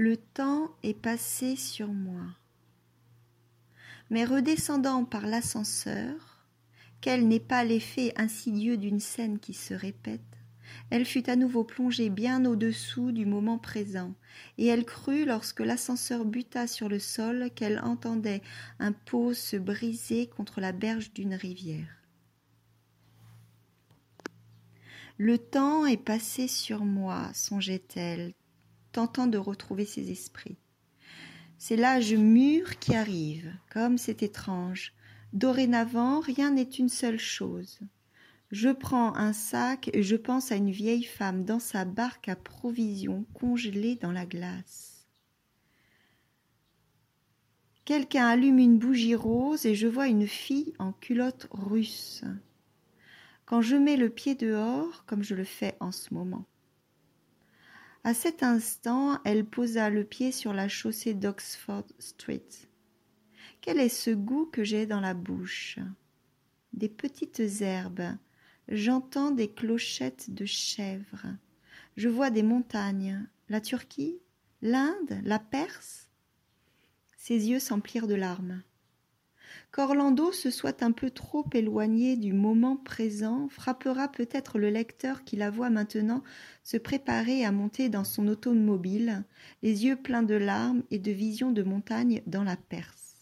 Le temps est passé sur moi. Mais redescendant par l'ascenseur, quel n'est pas l'effet insidieux d'une scène qui se répète, elle fut à nouveau plongée bien au-dessous du moment présent, et elle crut, lorsque l'ascenseur buta sur le sol, qu'elle entendait un pot se briser contre la berge d'une rivière. Le temps est passé sur moi, songeait-elle, tentant de retrouver ses esprits. C'est l'âge mûr qui arrive, comme c'est étrange. Dorénavant, rien n'est une seule chose. Je prends un sac et je pense à une vieille femme dans sa barque à provisions congelée dans la glace. Quelqu'un allume une bougie rose et je vois une fille en culotte russe. Quand je mets le pied dehors, comme je le fais en ce moment. À cet instant, elle posa le pied sur la chaussée d'Oxford Street. Quel est ce goût que j'ai dans la bouche? Des petites herbes. J'entends des clochettes de chèvres. Je vois des montagnes. La Turquie? L'Inde? La Perse? Ses yeux s'emplirent de larmes. Qu'Orlando se soit un peu trop éloigné du moment présent frappera peut-être le lecteur qui la voit maintenant se préparer à monter dans son automobile, les yeux pleins de larmes et de visions de montagnes dans la Perse.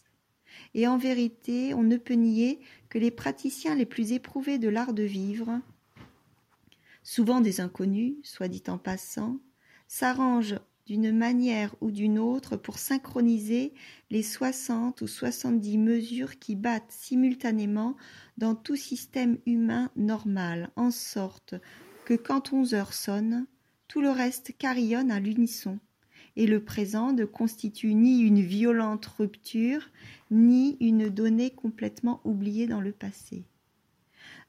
Et en vérité, on ne peut nier que les praticiens les plus éprouvés de l'art de vivre, souvent des inconnus, soit dit en passant, s'arrangent d'une manière ou d'une autre pour synchroniser les soixante ou soixante-dix mesures qui battent simultanément dans tout système humain normal, en sorte que quand onze heures sonnent, tout le reste carillonne à l'unisson, et le présent ne constitue ni une violente rupture, ni une donnée complètement oubliée dans le passé.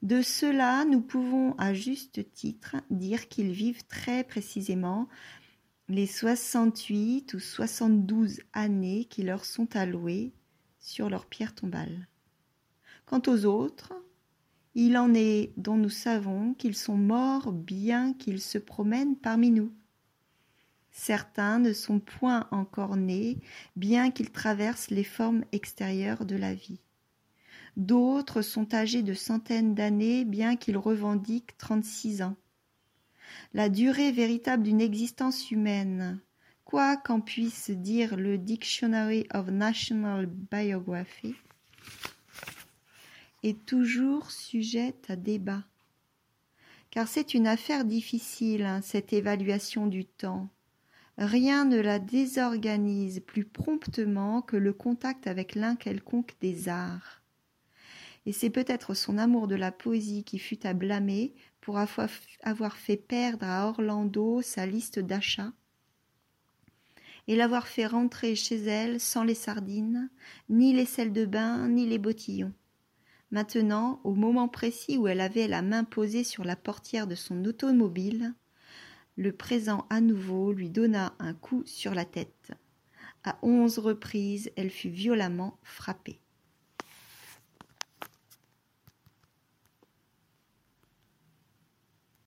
De cela, nous pouvons à juste titre dire qu'ils vivent très précisément les soixante-huit ou soixante-douze années qui leur sont allouées sur leur pierre tombale. Quant aux autres, il en est dont nous savons qu'ils sont morts bien qu'ils se promènent parmi nous. Certains ne sont point encore nés, bien qu'ils traversent les formes extérieures de la vie. D'autres sont âgés de centaines d'années, bien qu'ils revendiquent trente-six ans la durée véritable d'une existence humaine, quoi qu'en puisse dire le Dictionary of National Biography, est toujours sujette à débat. Car c'est une affaire difficile, hein, cette évaluation du temps. Rien ne la désorganise plus promptement que le contact avec l'un quelconque des arts. Et c'est peut-être son amour de la poésie qui fut à blâmer pour avoir fait perdre à Orlando sa liste d'achats et l'avoir fait rentrer chez elle sans les sardines, ni les sels de bain, ni les bottillons. Maintenant, au moment précis où elle avait la main posée sur la portière de son automobile, le présent à nouveau lui donna un coup sur la tête. À onze reprises, elle fut violemment frappée.